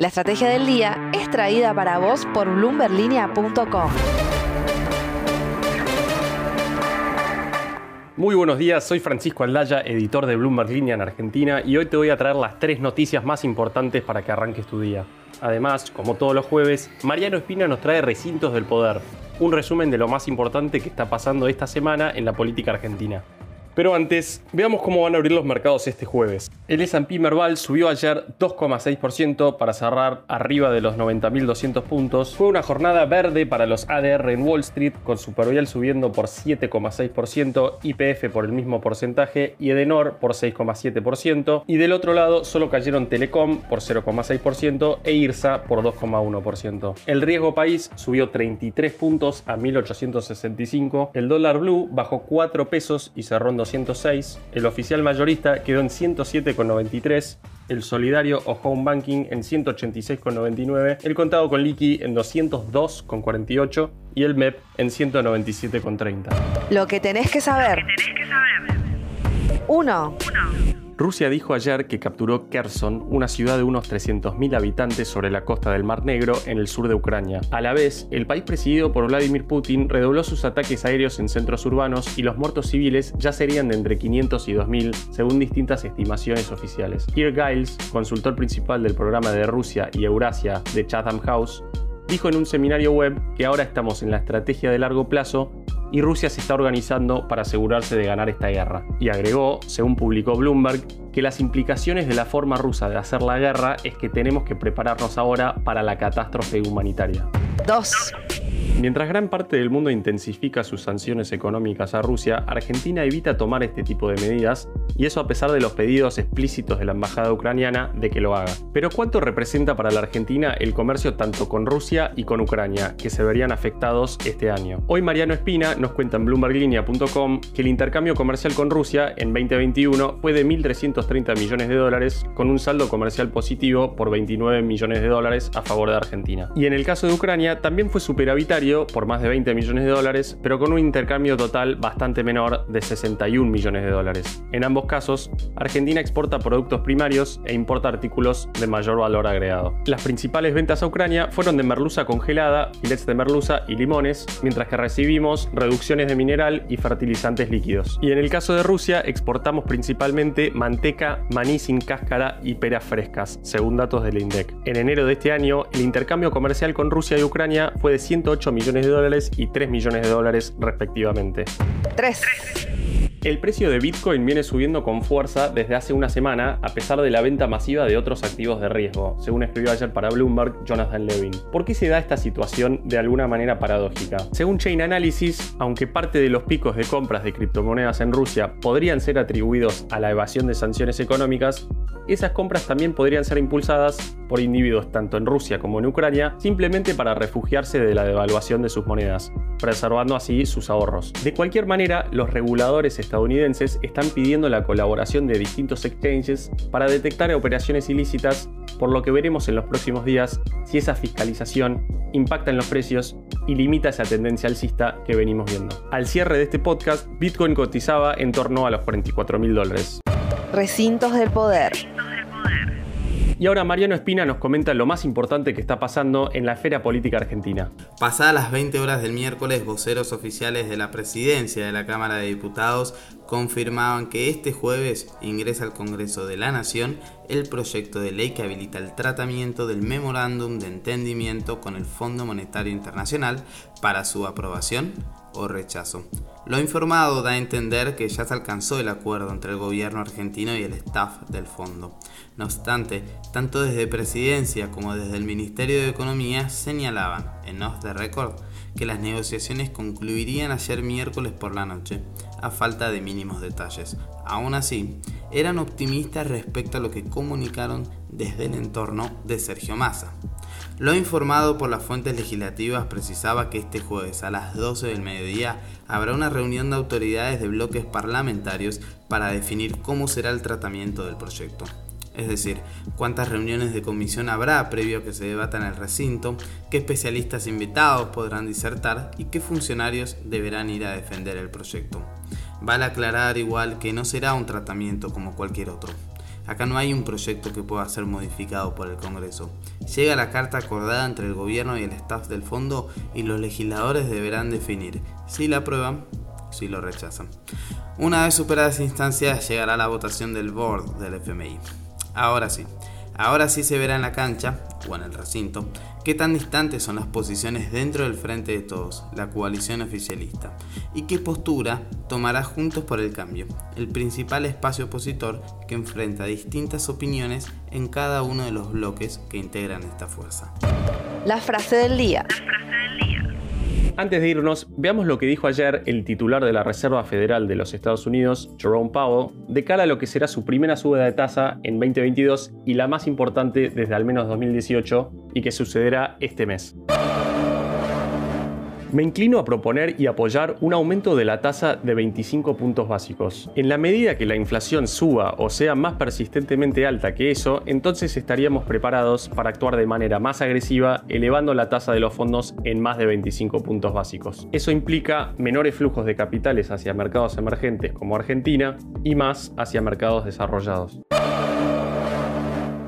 La estrategia del día es traída para vos por bloomberlinia.com. Muy buenos días, soy Francisco Aldaya, editor de Bloomberg en Argentina y hoy te voy a traer las tres noticias más importantes para que arranques tu día. Además, como todos los jueves, Mariano Espina nos trae Recintos del Poder, un resumen de lo más importante que está pasando esta semana en la política argentina. Pero antes, veamos cómo van a abrir los mercados este jueves. El S&P Merval subió ayer 2,6% para cerrar arriba de los 90.200 puntos. Fue una jornada verde para los ADR en Wall Street, con Supervial subiendo por 7,6%, IPF por el mismo porcentaje y Edenor por 6,7%. Y del otro lado solo cayeron Telecom por 0,6% e IRSA por 2,1%. El riesgo país subió 33 puntos a 1.865. El dólar blue bajó 4 pesos y cerró en 206, el oficial mayorista quedó en 107,93, el solidario o home banking en 186,99, el contado con liqui en 202,48 y el MEP en 197,30. Lo que tenés que saber. 1. Rusia dijo ayer que capturó Kherson, una ciudad de unos 300.000 habitantes sobre la costa del Mar Negro en el sur de Ucrania. A la vez, el país presidido por Vladimir Putin redobló sus ataques aéreos en centros urbanos y los muertos civiles ya serían de entre 500 y 2.000, según distintas estimaciones oficiales. Kirk Giles, consultor principal del programa de Rusia y Eurasia de Chatham House, dijo en un seminario web que ahora estamos en la estrategia de largo plazo y Rusia se está organizando para asegurarse de ganar esta guerra. Y agregó, según publicó Bloomberg, que las implicaciones de la forma rusa de hacer la guerra es que tenemos que prepararnos ahora para la catástrofe humanitaria. 2. Mientras gran parte del mundo intensifica sus sanciones económicas a Rusia, Argentina evita tomar este tipo de medidas, y eso a pesar de los pedidos explícitos de la embajada ucraniana de que lo haga. Pero ¿cuánto representa para la Argentina el comercio tanto con Rusia y con Ucrania, que se verían afectados este año? Hoy Mariano Espina nos cuenta en bloomberglinea.com que el intercambio comercial con Rusia en 2021 fue de 1.330 millones de dólares, con un saldo comercial positivo por 29 millones de dólares a favor de Argentina. Y en el caso de Ucrania también fue superavitario por más de 20 millones de dólares, pero con un intercambio total bastante menor de 61 millones de dólares. En ambos casos, Argentina exporta productos primarios e importa artículos de mayor valor agregado. Las principales ventas a Ucrania fueron de merluza congelada, filets de merluza y limones, mientras que recibimos reducciones de mineral y fertilizantes líquidos. Y en el caso de Rusia, exportamos principalmente manteca, maní sin cáscara y peras frescas, según datos del INDEC. En enero de este año, el intercambio comercial con Rusia y Ucrania fue de 108 millones de dólares y 3 millones de dólares respectivamente. 3. El precio de Bitcoin viene subiendo con fuerza desde hace una semana a pesar de la venta masiva de otros activos de riesgo, según escribió ayer para Bloomberg Jonathan Levin. ¿Por qué se da esta situación de alguna manera paradójica? Según Chain Analysis, aunque parte de los picos de compras de criptomonedas en Rusia podrían ser atribuidos a la evasión de sanciones económicas, esas compras también podrían ser impulsadas por individuos tanto en Rusia como en Ucrania simplemente para refugiarse de la devaluación de sus monedas, preservando así sus ahorros. De cualquier manera, los reguladores estadounidenses están pidiendo la colaboración de distintos exchanges para detectar operaciones ilícitas, por lo que veremos en los próximos días si esa fiscalización impacta en los precios y limita esa tendencia alcista que venimos viendo. Al cierre de este podcast, Bitcoin cotizaba en torno a los 44 mil dólares. Recintos del poder. Y ahora Mariano Espina nos comenta lo más importante que está pasando en la esfera política argentina. Pasadas las 20 horas del miércoles, voceros oficiales de la presidencia de la Cámara de Diputados confirmaban que este jueves ingresa al Congreso de la Nación el proyecto de ley que habilita el tratamiento del memorándum de entendimiento con el Fondo Monetario Internacional para su aprobación o rechazo. Lo informado da a entender que ya se alcanzó el acuerdo entre el gobierno argentino y el staff del fondo. No obstante, tanto desde Presidencia como desde el Ministerio de Economía señalaban, en off the record, que las negociaciones concluirían ayer miércoles por la noche, a falta de mínimos detalles. Aún así, eran optimistas respecto a lo que comunicaron desde el entorno de Sergio Massa. Lo informado por las fuentes legislativas precisaba que este jueves a las 12 del mediodía habrá una reunión de autoridades de bloques parlamentarios para definir cómo será el tratamiento del proyecto. Es decir, cuántas reuniones de comisión habrá previo a que se debata en el recinto, qué especialistas invitados podrán disertar y qué funcionarios deberán ir a defender el proyecto. Vale aclarar igual que no será un tratamiento como cualquier otro. Acá no hay un proyecto que pueda ser modificado por el Congreso. Llega la carta acordada entre el gobierno y el staff del fondo y los legisladores deberán definir si la aprueban si lo rechazan. Una vez superadas instancias llegará la votación del board del FMI. Ahora sí, ahora sí se verá en la cancha, o en el recinto, qué tan distantes son las posiciones dentro del Frente de Todos, la coalición oficialista, y qué postura tomará Juntos por el Cambio, el principal espacio opositor que enfrenta distintas opiniones en cada uno de los bloques que integran esta fuerza. La frase del día. Antes de irnos, veamos lo que dijo ayer el titular de la Reserva Federal de los Estados Unidos, Jerome Powell, de cara a lo que será su primera subida de tasa en 2022 y la más importante desde al menos 2018 y que sucederá este mes. Me inclino a proponer y apoyar un aumento de la tasa de 25 puntos básicos. En la medida que la inflación suba o sea más persistentemente alta que eso, entonces estaríamos preparados para actuar de manera más agresiva, elevando la tasa de los fondos en más de 25 puntos básicos. Eso implica menores flujos de capitales hacia mercados emergentes como Argentina y más hacia mercados desarrollados.